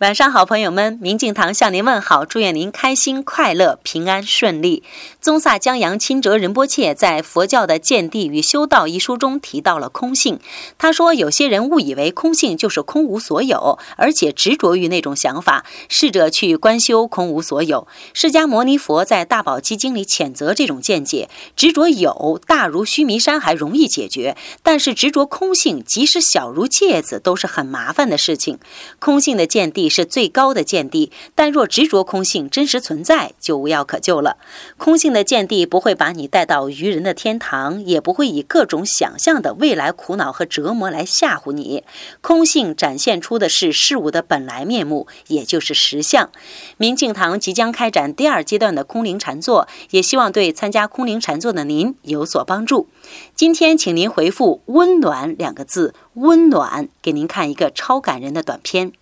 晚上好，朋友们，明镜堂向您问好，祝愿您开心快乐、平安顺利。宗萨江洋钦哲仁波切在《佛教的见地与修道》一书中提到了空性。他说，有些人误以为空性就是空无所有，而且执着于那种想法，试着去观修空无所有。释迦牟尼佛在《大宝积经》里谴责这种见解：执着有，大如须弥山还容易解决；但是执着空性，即使小如芥子，都是很麻烦的事情。空性的见地。是最高的见地，但若执着空性真实存在，就无药可救了。空性的见地不会把你带到愚人的天堂，也不会以各种想象的未来苦恼和折磨来吓唬你。空性展现出的是事物的本来面目，也就是实相。明镜堂即将开展第二阶段的空灵禅坐，也希望对参加空灵禅坐的您有所帮助。今天，请您回复“温暖”两个字，温暖，给您看一个超感人的短片。